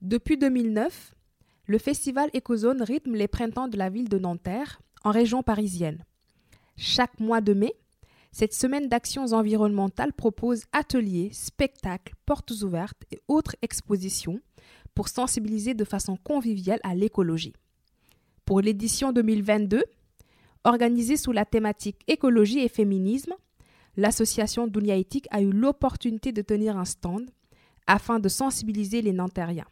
Depuis 2009, le festival Ecozone rythme les printemps de la ville de Nanterre, en région parisienne. Chaque mois de mai, cette semaine d'actions environnementales propose ateliers, spectacles, portes ouvertes et autres expositions pour sensibiliser de façon conviviale à l'écologie. Pour l'édition 2022, organisée sous la thématique écologie et féminisme, l'association Dunia a eu l'opportunité de tenir un stand afin de sensibiliser les Nantériens.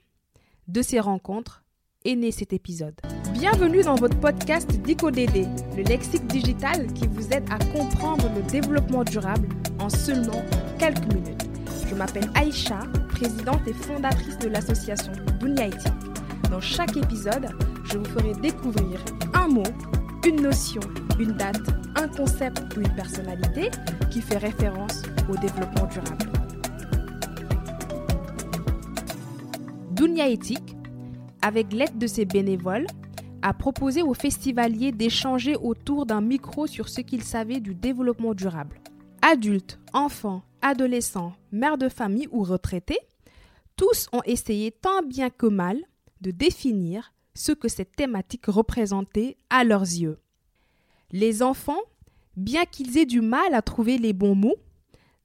De ces rencontres est né cet épisode. Bienvenue dans votre podcast DicoDD, le lexique digital qui vous aide à comprendre le développement durable en seulement quelques minutes. Je m'appelle Aïcha, présidente et fondatrice de l'association Dunia. Dans chaque épisode, je vous ferai découvrir un mot, une notion, une date, un concept ou une personnalité qui fait référence au développement durable. Dunia Éthique, avec l'aide de ses bénévoles, a proposé aux festivaliers d'échanger autour d'un micro sur ce qu'ils savaient du développement durable. Adultes, enfants, adolescents, mères de famille ou retraités, tous ont essayé tant bien que mal de définir ce que cette thématique représentait à leurs yeux. Les enfants, bien qu'ils aient du mal à trouver les bons mots,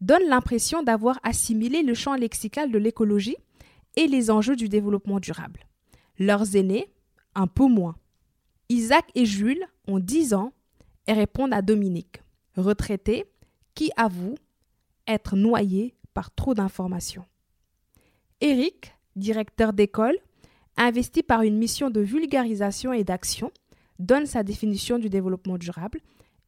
donnent l'impression d'avoir assimilé le champ lexical de l'écologie et les enjeux du développement durable. Leurs aînés, un peu moins. Isaac et Jules ont 10 ans et répondent à Dominique, retraité, qui avoue être noyé par trop d'informations. Eric, directeur d'école, investi par une mission de vulgarisation et d'action, donne sa définition du développement durable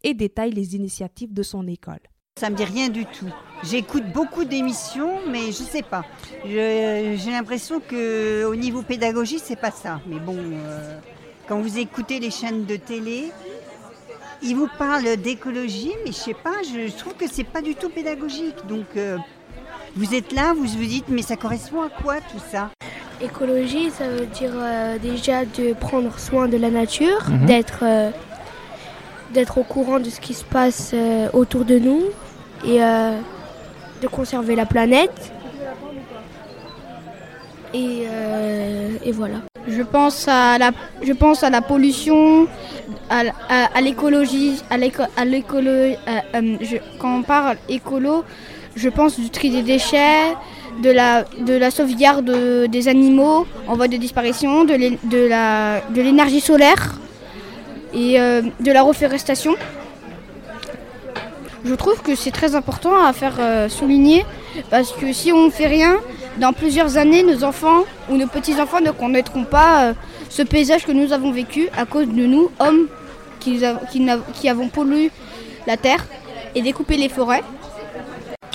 et détaille les initiatives de son école. Ça me dit rien du tout. J'écoute beaucoup d'émissions, mais je sais pas. J'ai l'impression que au niveau pédagogie, c'est pas ça. Mais bon, euh, quand vous écoutez les chaînes de télé, ils vous parlent d'écologie, mais je sais pas. Je, trouve que c'est pas du tout pédagogique. Donc, euh, vous êtes là, vous vous dites, mais ça correspond à quoi tout ça? Écologie, ça veut dire euh, déjà de prendre soin de la nature, mhm. d'être d'être au courant de ce qui se passe autour de nous, et euh, de conserver la planète. Et, et, voilà. Je pense à la, je pense à la pollution, à, l'écologie, à l'écolo. Euh, euh, quand on parle écolo, je pense du tri des déchets, de la, de la sauvegarde des animaux en voie de disparition, de l'énergie solaire et de la reforestation. Je trouve que c'est très important à faire euh, souligner parce que si on ne fait rien, dans plusieurs années, nos enfants ou nos petits-enfants ne connaîtront pas euh, ce paysage que nous avons vécu à cause de nous, hommes, qui, avons pollué la terre et découpé les forêts.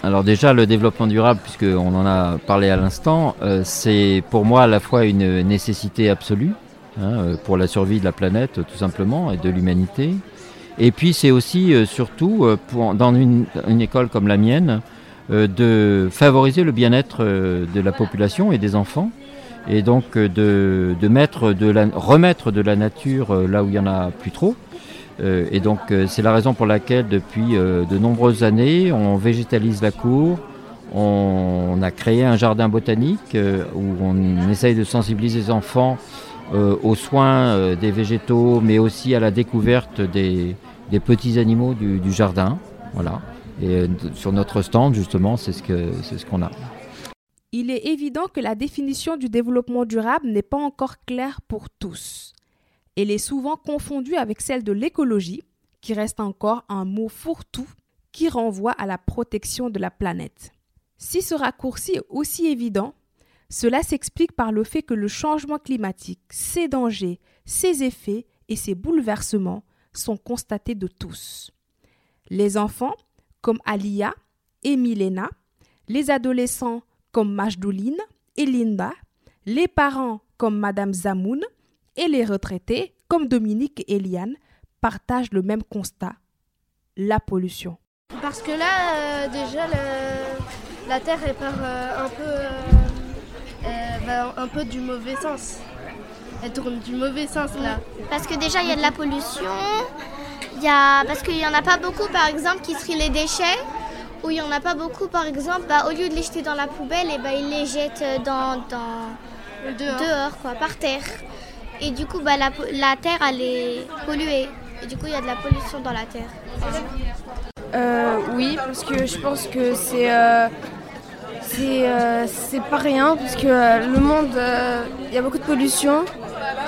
Alors déjà, le développement durable, puisqu'on en a parlé à l'instant, euh, c'est pour moi à la fois une nécessité absolue hein, pour la survie de la planète, tout simplement, et de l'humanité. Et puis c'est aussi euh, surtout euh, dans une, école comme la mienne euh, de favoriser le bien-être de la population et des enfants et donc de, mettre de remettre de la nature là où il y en a plus trop. et donc c'est la raison pour laquelle depuis de nombreuses années on végétalise la cour, on, a créé un jardin botanique où on essaye de sensibiliser les enfants aux soins des végétaux, mais aussi à la découverte des, des petits animaux du, jardin. Et euh, sur notre stand, justement, c'est ce qu'on ce qu'on a. Il est évident que la définition du développement durable n'est pas encore claire pour tous. Elle est souvent confondue avec celle de l'écologie, qui reste encore un mot fourre-tout qui renvoie à la protection de la planète. Si ce raccourci est aussi évident, cela s'explique par le fait que le changement climatique, ses dangers, ses effets et ses bouleversements sont constatés de tous. Les enfants, comme Alia et Milena, les adolescents, comme Majdouline et Linda, les parents, comme Madame Zamoun, et les retraités, comme Dominique et Eliane, partagent le même constat, la pollution. Parce que là, euh, déjà, la Terre est par euh, euh, un peu du mauvais sens. Elle tourne du mauvais sens là. Parce que déjà il y a de la pollution, il y a... parce qu'il n'y en a pas beaucoup par exemple qui trient les déchets, ou il n'y en a pas beaucoup par exemple, bah, au lieu de les jeter dans la poubelle, et eh bah, ils les jettent dans, dans, dehors. quoi, par terre. Et du coup, bah, la, la terre, elle est polluée. Et du coup, il y a de la pollution dans la terre. Euh, oui, parce que je pense que c'est euh, euh, c'est pas rien, parce que le monde, il y a beaucoup de pollution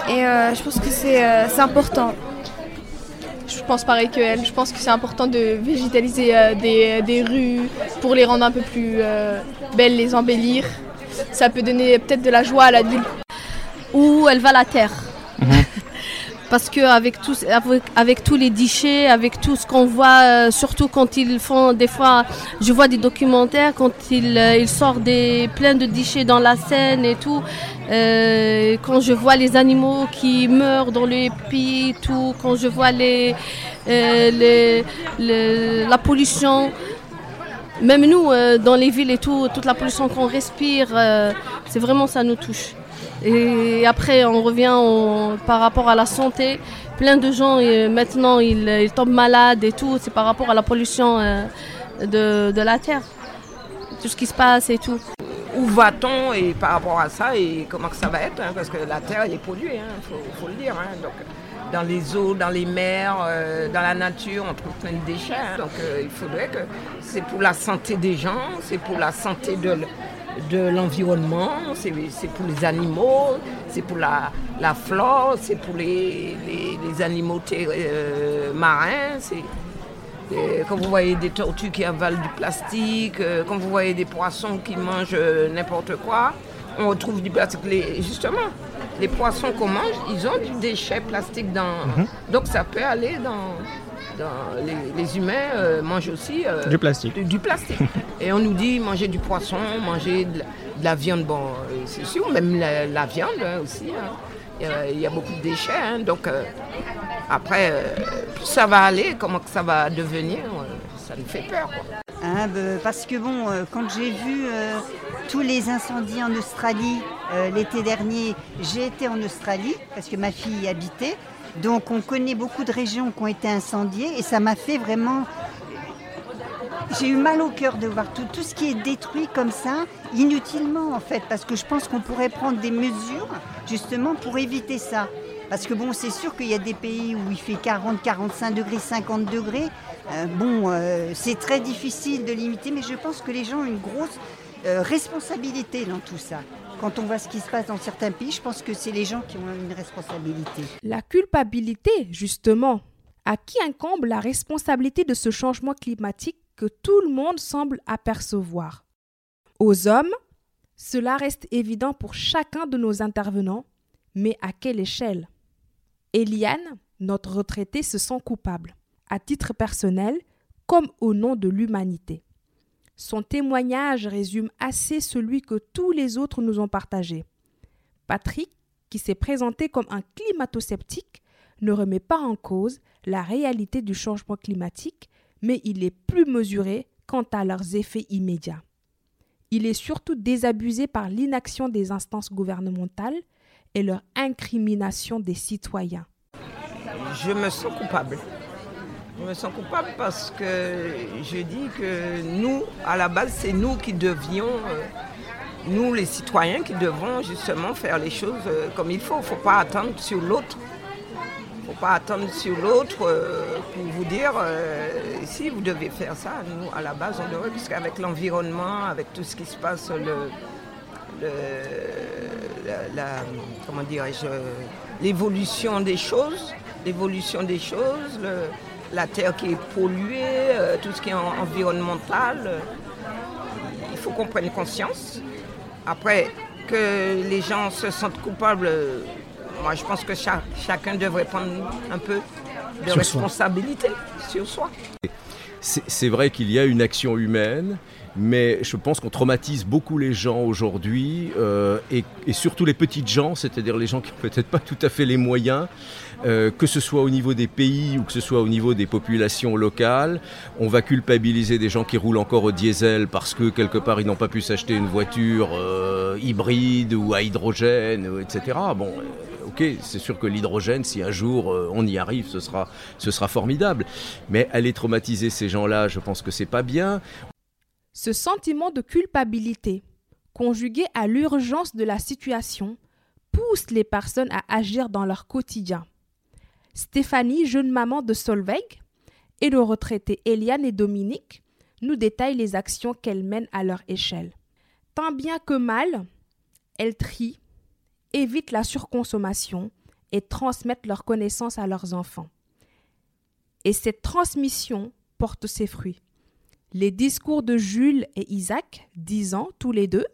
et je pense que c'est important. Je pense pareil que elle. Je pense que c'est important de végétaliser des, des, rues pour les rendre un peu plus belles, les embellir. Ça peut donner peut-être de la joie à la ville. Où elle va la terre parce qu'avec tous, avec, avec, tous les déchets, avec tout ce qu'on voit, euh, surtout quand ils font des fois, je vois des documentaires quand ils, euh, ils sortent des, plein de déchets dans la Seine et tout. Euh, quand je vois les animaux qui meurent dans les pays, tout, quand je vois les, les, la pollution, même nous dans les villes et tout, toute la pollution qu'on respire, c'est vraiment ça nous touche. Et après, on revient par rapport à la santé. Plein de gens, maintenant, ils, tombent malades et tout. C'est par rapport à la pollution euh, de, la terre. Tout ce qui se passe et tout. Où va-t-on et par rapport à ça et comment que ça va être hein, Parce que la terre, elle est polluée, il hein, faut, le dire. Hein. donc, dans les eaux, dans les mers, euh, dans la nature, on trouve plein de déchets. donc euh, il faudrait que c'est pour la santé des gens, c'est pour la santé de, de l'environnement, c'est pour les animaux, c'est pour la, la flore, c'est pour les, les, animaux euh, marins. quand vous voyez des tortues qui avalent du plastique, euh, quand vous voyez des poissons qui mangent n'importe quoi, on retrouve du plastique. justement, les poissons qu'on mange, ils ont du déchet plastique dans. Mhm. Donc ça peut aller dans les, humains euh, mangent aussi euh, du plastique. Du, plastique. Et on nous dit manger du poisson, manger de la, viande, bon, euh, c'est sûr, même la, viande hein, aussi. Hein. Il, y a, beaucoup de déchets. Hein. donc après, plus ça va aller, comment que ça va devenir, ça nous fait peur. Bah, parce que bon, quand j'ai vu tous les incendies en Australie l'été dernier, j'ai été en Australie parce que ma fille y habitait. Donc on connaît beaucoup de régions qui ont été incendiées et ça m'a fait vraiment... J'ai eu mal au cœur de voir tout, ce qui est détruit comme ça, inutilement en fait, parce que je pense qu'on pourrait prendre des mesures justement pour éviter ça. Parce que bon, c'est sûr qu'il y a des pays où il fait 40, 45 degrés, 50 degrés. Euh, bon, euh, c'est très difficile de limiter, mais je pense que les gens ont une grosse euh, responsabilité dans tout ça quand on voit ce qui se passe dans certains pays, je pense que c'est les gens qui ont une responsabilité. La culpabilité, justement. À qui incombe la responsabilité de ce changement climatique que tout le monde semble apercevoir? Aux hommes, cela reste évident pour chacun de nos intervenants, mais à quelle échelle? Eliane, notre retraitée, se sent coupable, à titre personnel comme au nom de l'humanité. Son témoignage résume assez celui que tous les autres nous ont partagé. Patrick, qui s'est présenté comme un climato-sceptique, ne remet pas en cause la réalité du changement climatique, mais il est plus mesuré quant à leurs effets immédiats. Il est surtout désabusé par l'inaction des instances gouvernementales et leur incrimination des citoyens. Je me sens coupable. Je me sens coupable parce que je dis que nous, à la base, c'est nous qui devions, euh, nous les citoyens, qui devons justement faire les choses euh, comme il faut. Il ne faut pas attendre sur l'autre. Il ne faut pas attendre sur l'autre euh, pour vous dire si vous devez faire ça. Nous, à la base, on devrait, puisqu'avec l'environnement, avec tout ce qui se passe, le, la, comment l'évolution des choses, l'évolution des choses, le, la terre qui est polluée, euh, tout ce qui est environnemental. Euh, il faut qu'on prenne conscience. Après, que les gens se sentent coupables, euh, moi je pense que chacun devrait prendre un peu de responsabilité sur soi. C'est vrai qu'il y a une action humaine, mais je pense qu'on traumatise beaucoup les gens aujourd'hui, et, et, surtout les petites gens, c'est-à-dire les gens qui n'ont peut-être pas tout à fait les moyens. Euh, que ce soit au niveau des pays ou que ce soit au niveau des populations locales. On va culpabiliser des gens qui roulent encore au diesel parce que quelque part ils n'ont pas pu s'acheter une voiture euh, hybride ou à hydrogène, etc. Bon, euh, ok, c'est sûr que l'hydrogène, si un jour on y arrive, ce sera, ce sera formidable. Mais aller traumatiser ces gens-là, je pense que c'est pas bien. Ce sentiment de culpabilité, conjuguée à l'urgence de la situation, pousse les personnes à agir dans leur quotidien. Stéphanie, jeune maman de Solveig, et le retraité Eliane et Dominique nous détaillent les actions qu'elles mènent à leur échelle. Tant bien que mal, elles trient, évitent la surconsommation et transmettent leurs connaissances à leurs enfants. Et cette transmission porte ses fruits. Les discours de Jules et Isaac, dix ans tous les deux,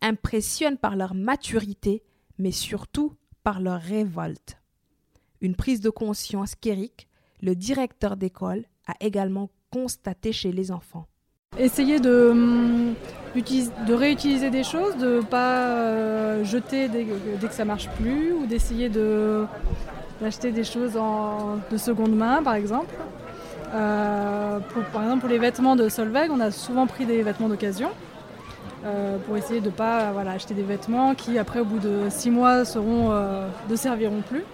impressionnent par leur maturité, mais surtout par leur révolte. Une prise de conscience qu'Éric, le directeur d'école, a également constaté chez les enfants. Essayer de, hum, réutiliser des choses, de ne pas euh, jeter dès, que ça marche plus, ou d'essayer d'acheter des choses de seconde main, par exemple. Euh, par exemple, pour les vêtements de Solveig, on a souvent pris des vêtements d'occasion. Euh, pour essayer de ne pas voilà, acheter des vêtements qui après au bout de six mois seront, ne serviront plus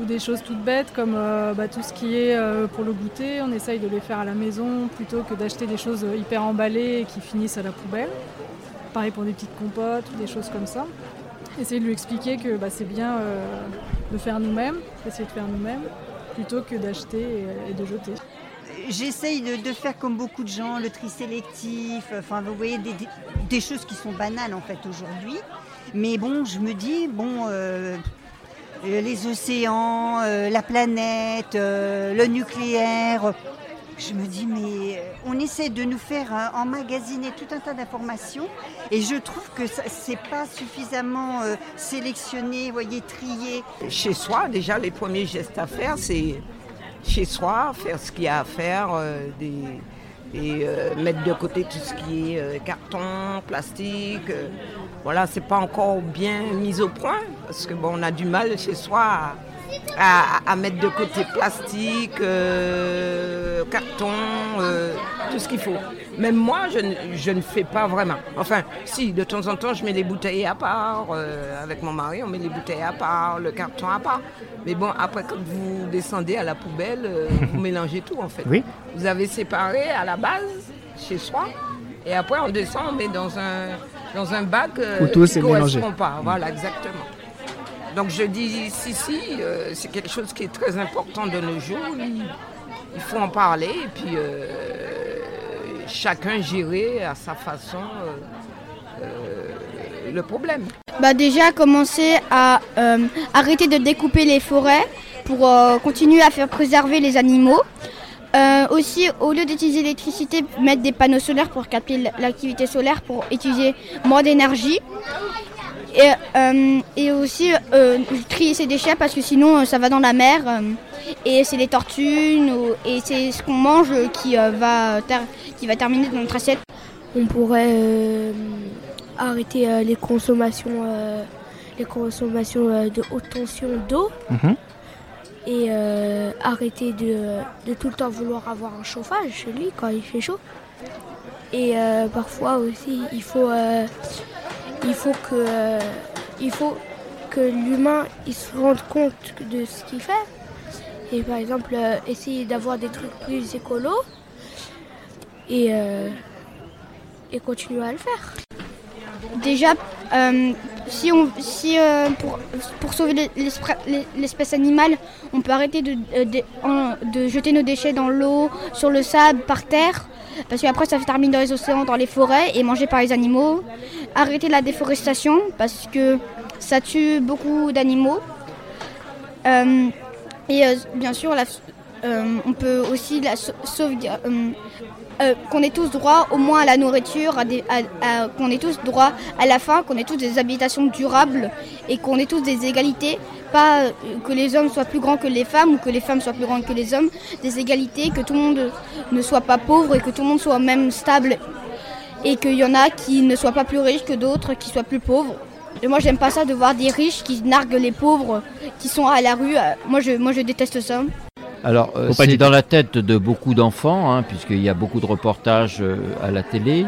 ou des choses toutes bêtes comme euh, bah, tout ce qui est euh, pour le goûter, on essaye de les faire à la maison plutôt que d'acheter des choses hyper emballées et qui finissent à la poubelle. Pareil pour des petites compotes ou des choses comme ça. Essayer de lui expliquer que bah, c'est bien euh, de faire nous-mêmes, essayer de faire nous-mêmes, plutôt que d'acheter et, de jeter. J'essaye de, faire comme beaucoup de gens, le tri sélectif, enfin vous voyez des, choses qui sont banales en fait aujourd'hui. Mais bon, je me dis, bon, euh, les océans, euh, la planète, euh, le nucléaire. Je me dis, mais on essaie de nous faire emmagasiner tout un tas d'informations et je trouve que ce n'est pas suffisamment sélectionné, voyez, trié. Chez soi, déjà, les premiers gestes à faire, c'est chez soi, faire ce qu'il y a à faire, et mettre de côté tout ce qui est carton, plastique. voilà, c'est pas encore bien mis au point parce que bon, on a du mal chez soi à, mettre de côté plastique, euh, carton, euh, tout ce qu'il faut. Même moi, je ne, fais pas vraiment. Enfin, si, de temps en temps, je mets les bouteilles à part. Euh, avec mon mari, on met les bouteilles à part, le carton à part. Mais bon, après, quand vous descendez à la poubelle, vous mélangez tout, en fait. Oui. Vous avez séparé à la base, chez soi, et après, on descend, on met dans un, dans un bac qui ne correspond pas. Voilà, exactement. Donc je dis si, si, euh, c'est quelque chose qui est très important de nos jours. Il, faut en parler et puis euh, chacun gérer à sa façon euh, le problème. Bah déjà commencer à arrêter de découper les forêts pour continuer à faire préserver les animaux. aussi, au lieu d'utiliser l'électricité, mettre des panneaux solaires pour capter l'activité solaire pour utiliser moins d'énergie. Et, euh, et aussi euh, trier ses déchets parce que sinon euh, ça va dans la mer et c'est les tortues et c'est ce qu'on mange qui, va qui va terminer dans notre assiette. On pourrait arrêter les consommations, les consommations de haute tension d'eau mhm. et arrêter de, de, tout le temps vouloir avoir un chauffage chez lui quand il fait chaud. Et parfois aussi il faut il faut que, l'humain se rende compte de ce qu'il fait. Et par exemple, euh, essayer d'avoir des trucs plus écolos et, euh, et continuer à le faire. Déjà, euh, si on, si, pour, sauver l'espèce animale, on peut arrêter de, jeter nos déchets dans l'eau, sur le sable, par terre. Parce qu'après, ça se termine dans les océans, dans les forêts et mangé par les animaux. Arrêter la déforestation parce que ça tue beaucoup d'animaux. Euh, et euh, bien sûr, euh, on peut aussi la sauvegarder. Qu'on ait tous droit au moins à la nourriture, qu'on ait tous droit à la faim, qu'on ait tous des habitations durables et qu'on ait tous des égalités pas que les hommes soient plus grands que les femmes ou que les femmes soient plus grandes que les hommes, des égalités, que tout le monde ne soit pas pauvre et que tout le monde soit même stable et qu'il y en a qui ne soient pas plus riches que d'autres, qui soient plus pauvres. Et moi j'aime pas ça de voir des riches qui narguent les pauvres qui sont à la rue. Moi je, moi je déteste ça. Alors euh, c'est dans la tête de beaucoup d'enfants, hein, puisqu'il y a beaucoup de reportages euh, à la télé.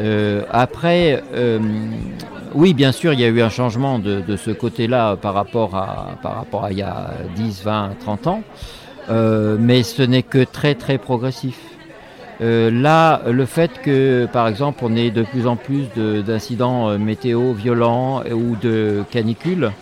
Euh, après, oui, bien sûr, il y a eu un changement de, ce côté-là par, rapport à, par rapport à il y a 10, 20, 30 ans, mais ce n'est que très très progressif. là, le fait que, par exemple, on ait de plus en plus d'incidents météo violents ou de canicules,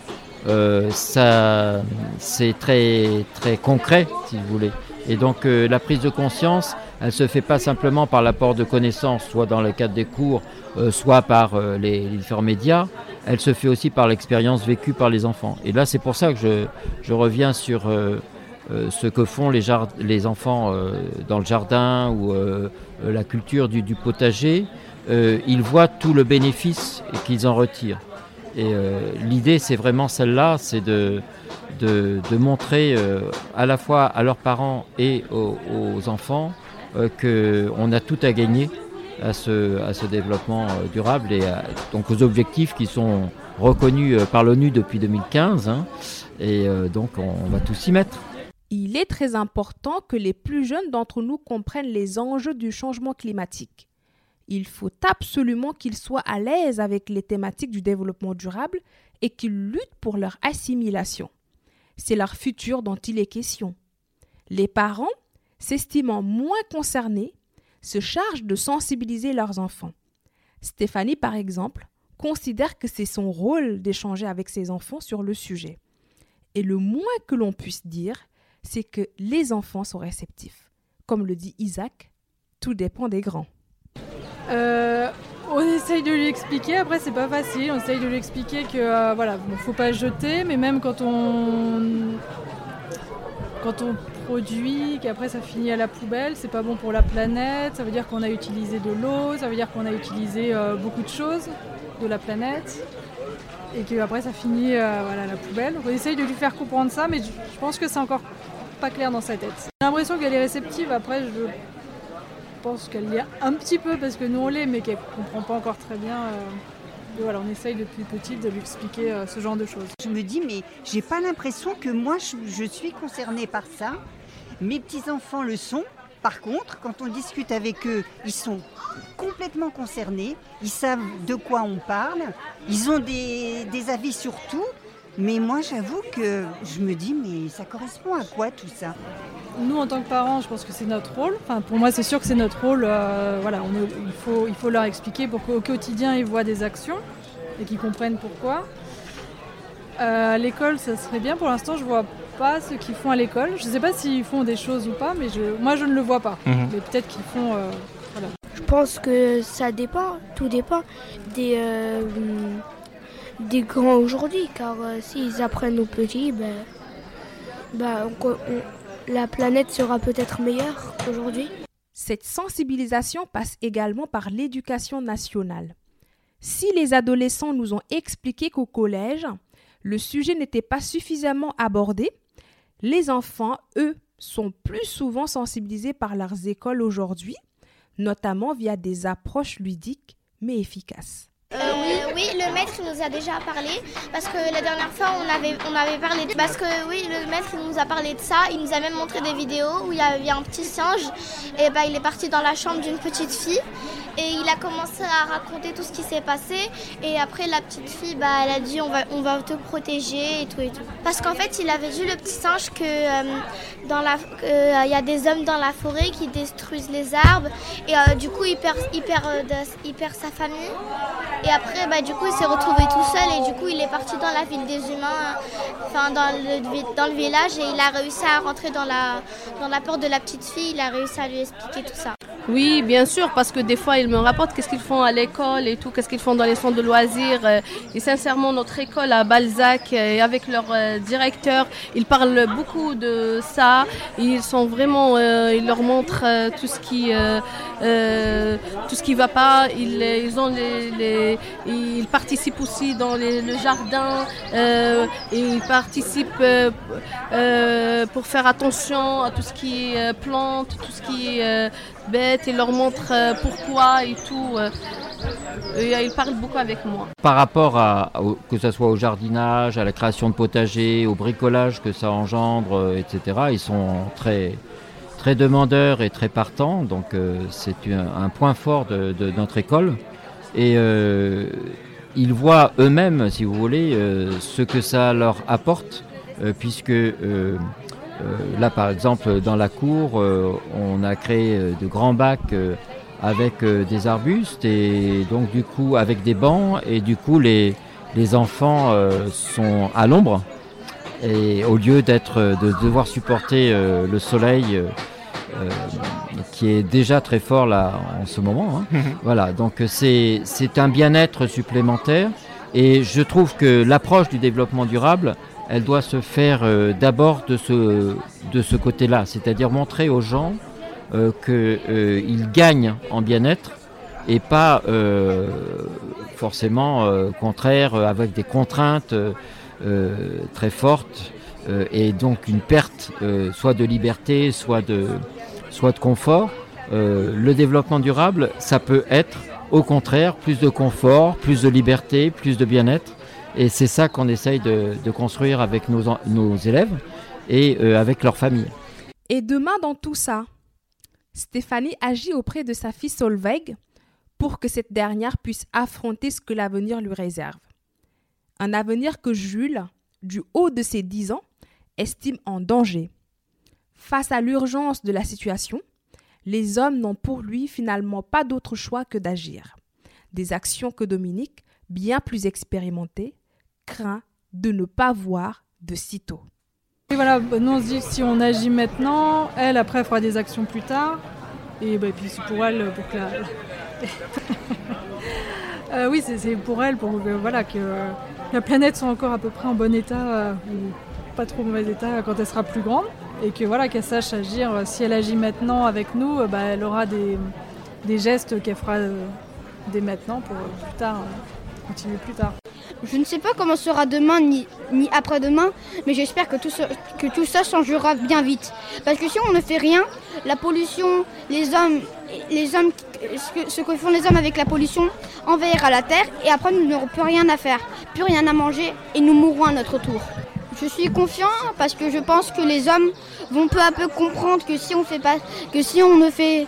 ça, c'est très, très concret, si vous voulez. Et donc, la prise de conscience, elle ne se fait pas simplement par l'apport de connaissances, soit dans le cadre des cours, soit par les différents médias, elle se fait aussi par l'expérience vécue par les enfants. Et là, c'est pour ça que je, reviens sur euh, euh, ce que font les, enfants euh, dans le jardin ou la culture du, potager. ils voient tout le bénéfice qu'ils en retirent. Et l'idée, c'est vraiment celle-là, c'est de, de, montrer à la fois à leurs parents et aux, enfants qu'on a tout à gagner à ce, à ce développement euh, durable et donc aux objectifs qui sont reconnus euh, par l'ONU depuis 2015. Hein. et euh, donc on, on va tous y mettre. Il est très important que les plus jeunes d'entre nous comprennent les enjeux du changement climatique. Il faut absolument qu'ils soient à l'aise avec les thématiques du développement durable et qu'ils luttent pour leur assimilation. C'est leur futur dont il est question. Les parents, s'estimant moins concernés, se chargent de sensibiliser leurs enfants. Stéphanie, par exemple, considère que c'est son rôle d'échanger avec ses enfants sur le sujet. Et le moins que l'on puisse dire, c'est que les enfants sont réceptifs. Comme le dit Isaac, tout dépend des grands. Euh, on essaye de lui expliquer, après c'est pas facile, on essaye de lui expliquer que euh, voilà, faut pas jeter, mais même quand on produit, qu'après ça finit à la poubelle, c'est pas bon pour la planète, ça veut dire qu'on a utilisé de l'eau, ça veut dire qu'on a utilisé euh, beaucoup de choses de la planète. Et qu'après ça finit euh, à la poubelle. On essaye de lui faire comprendre ça, mais je pense que c'est encore pas clair dans sa tête. J'ai l'impression qu'elle est réceptive, après je pense qu'elle l'est un petit peu parce que nous on l'est, mais qu'elle comprend pas encore très bien. Euh, voilà, on essaye depuis petit de lui expliquer euh, ce genre de choses. Je me dis, mais j'ai pas l'impression que moi je, suis concernée par ça. Mes petits-enfants le sont. Par contre, quand on discute avec eux, ils sont complètement concernés. Ils savent de quoi on parle. Ils ont des, des avis sur tout. Mais moi, j'avoue que je me dis, mais ça correspond à quoi tout ça? Nous, en tant que parents, je pense que c'est notre rôle. Enfin, pour moi, c'est sûr que c'est notre rôle. Euh, voilà, il, faut, il faut leur expliquer pour qu'au quotidien, ils voient des actions et qu'ils comprennent pourquoi. Euh, à l'école, ça serait bien. Pour l'instant, je vois pas ce qu'ils font à l'école. Je ne sais pas s'ils font des choses ou pas, mais je, moi, je ne le vois pas. Mhm. Mais peut-être qu'ils font. Euh, je pense que ça dépend, tout dépend des des grands aujourd'hui, car euh, s'ils apprennent aux petits, ben, ben la planète sera peut-être meilleure qu'aujourd'hui. Cette sensibilisation passe également par l'éducation nationale. Si les adolescents nous ont expliqué qu'au collège, le sujet n'était pas suffisamment abordé, les enfants, eux, sont plus souvent sensibilisés par leurs écoles aujourd'hui, notamment via des approches ludiques mais efficaces. Euh, oui. Oui, le maître nous a déjà parlé parce que la dernière fois on avait, on avait parlé de... parce que oui le maître nous a parlé de ça, il nous a même montré des vidéos où il y avait un petit singe et bah il est parti dans la chambre d'une petite fille et il a commencé à raconter tout ce qui s'est passé et après la petite fille bah elle a dit on va, on va te protéger et tout et tout. Parce qu'en fait il avait vu le petit singe que euh, dans la euh, il y a des hommes dans la forêt qui détruisent les arbres et du coup il perd, il il perd sa famille et après, bah, du coup, il s'est retrouvé tout seul et du coup, il est parti dans la ville des humains, enfin dans le, village et il a réussi à rentrer dans la porte de la petite fille. Il a réussi à lui expliquer tout ça. Oui, bien sûr, parce que des fois, ils me rapportent qu'est-ce qu'ils font à l'école et tout, qu'est-ce qu'ils font dans les centres de loisirs. Euh, et sincèrement, notre école à Balzac, et avec leur euh, directeur, ils parlent beaucoup de ça. Ils sont vraiment, euh, ils leur montrent tout ce qui, tout ce qui va pas. Ils, ils ont les, ils participent aussi dans le jardin. et ils participent pour faire attention à tout ce qui est plante, tout ce qui est bête et leur montre euh, pourquoi et tout. Euh, ils parlent beaucoup avec moi. Par rapport à, que ce soit au jardinage, à la création de potager, au bricolage que ça engendre, euh, etc., ils sont très, très demandeurs et très partants. Donc c'est un, point fort de, notre école. Et ils voient eux-mêmes, si vous voulez, ce que ça leur apporte, puisque là, par exemple, dans la cour, on a créé de grands bacs avec des arbustes et donc du coup avec des bancs et du coup les, les enfants sont à l'ombre et au lieu d'être de devoir supporter le soleil qui est déjà très fort là en ce moment. Hein. voilà, donc c'est un bien-être supplémentaire et je trouve que l'approche du développement durable, elle doit se faire euh, d'abord de ce, côté-là, c'est-à-dire montrer aux gens euh, qu'ils euh, gagnent en bien-être et pas forcément contraire avec des contraintes très fortes et donc une perte soit de liberté, soit de confort. le développement durable, ça peut être au contraire, plus de confort, plus de liberté, plus de bien-être. Et c'est ça qu'on essaye de, construire avec nos, élèves et euh, avec leurs familles. Et demain, dans tout ça, Stéphanie agit auprès de sa fille Solveig pour que cette dernière puisse affronter ce que l'avenir lui réserve. Un avenir que Jules, du haut de ses 10 ans, estime en danger. Face à l'urgence de la situation, les hommes n'ont pour lui finalement pas d'autre choix que d'agir. Des actions que Dominique, bien plus expérimenté, craint de ne pas voir de sitôt. Et voilà, nous on se dit si on agit maintenant, elle après fera des actions plus tard. Et, bah, puis c'est pour elle, pour que la... Euh, oui, c'est pour elle, pour voilà, que la planète soit encore à peu près en bon état, euh, ou pas trop mauvais état quand elle sera plus grande et que voilà qu'elle sache agir. Si elle agit maintenant avec nous, bah, elle aura des, gestes qu'elle fera euh, dès maintenant pour plus tard euh, continuer plus tard. Je ne sais pas comment sera demain ni, ni après-demain, mais j'espère que tout, que tout ça changera bien vite. Parce que si on ne fait rien, la pollution, les hommes, les hommes ce, que, ce que font les hommes avec la pollution envahira la terre et après nous n'aurons plus rien à faire, plus rien à manger et nous mourrons à notre tour. Je suis confiant parce que je pense que les hommes vont peu à peu comprendre que si on fait pas, que si on ne fait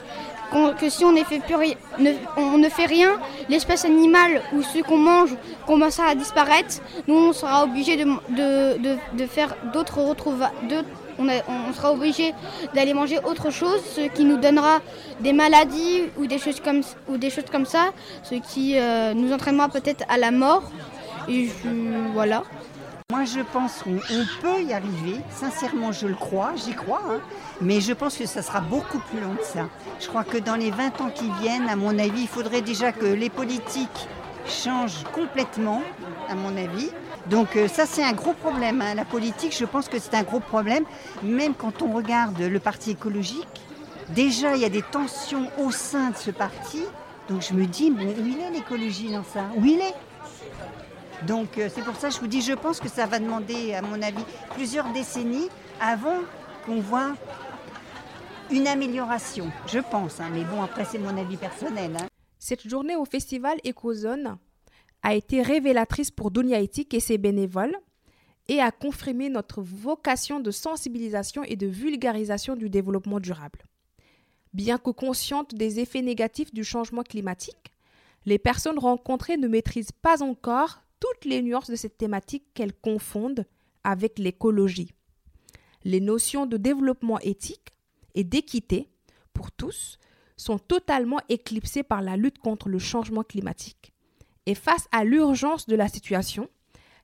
que si on ne fait, rien, l'espèce animale ou ce qu'on mange commencera à disparaître. Nous, on sera obligé de, faire d'autres retrouvailles. D'aller manger autre chose, ce qui nous donnera des maladies ou des choses comme, ou des choses comme ça, ce qui euh, nous entraînera peut-être à la mort. Et voilà. Moi, je pense qu'on peut y arriver. Sincèrement, je le crois, j'y crois. Hein. Mais je pense que ça sera beaucoup plus long que ça. Je crois que dans les 20 ans qui viennent, à mon avis, il faudrait déjà que les politiques changent complètement, à mon avis. Donc euh, ça, c'est un gros problème. Hein. La politique, je pense que c'est un gros problème. Même quand on regarde le parti écologique, déjà, il y a des tensions au sein de ce parti. Donc je me dis, mais où il est l'écologie dans ça? Où il est? Donc euh, c'est pour ça que je vous dis, je pense que ça va demander, à mon avis, plusieurs décennies avant qu'on voit une amélioration. Je pense, hein. mais bon, après c'est mon avis personnel. Hein. Cette journée au festival Ecozone a été révélatrice pour Dunia Ethique et ses bénévoles et a confirmé notre vocation de sensibilisation et de vulgarisation du développement durable. Bien que conscientes des effets négatifs du changement climatique, les personnes rencontrées ne maîtrisent pas encore toutes les nuances de cette thématique qu'elles confondent avec l'écologie. Les notions de développement éthique et d'équité pour tous sont totalement éclipsées par la lutte contre le changement climatique. Et face à l'urgence de la situation,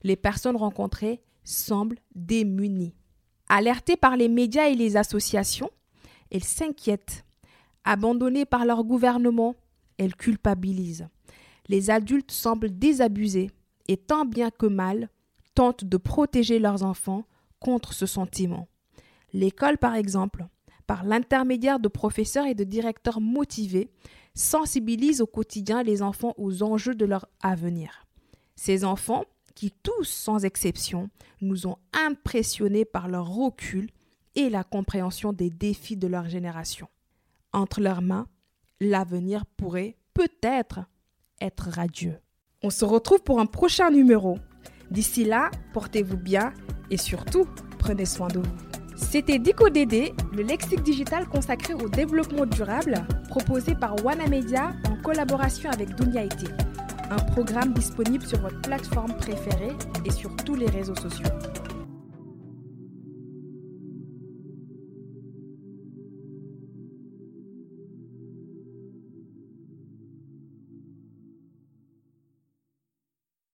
les personnes rencontrées semblent démunies. Alertées par les médias et les associations, elles s'inquiètent. Abandonnées par leur gouvernement, elles culpabilisent. Les adultes semblent désabusés et tant bien que mal tentent de protéger leurs enfants contre ce sentiment. L'école, par exemple, par l'intermédiaire de professeurs et de directeurs motivés, sensibilise au quotidien les enfants aux enjeux de leur avenir. Ces enfants, qui tous sans exception nous ont impressionnés par leur recul et la compréhension des défis de leur génération. Entre leurs mains, l'avenir pourrait peut-être être radieux. On se retrouve pour un prochain numéro. D'ici là, portez-vous bien et surtout, prenez soin de vous. C'était Dico Dédé, le lexique digital consacré au développement durable, proposé par Wana Media en collaboration avec Dunia Un programme disponible sur votre plateforme préférée et sur tous les réseaux sociaux.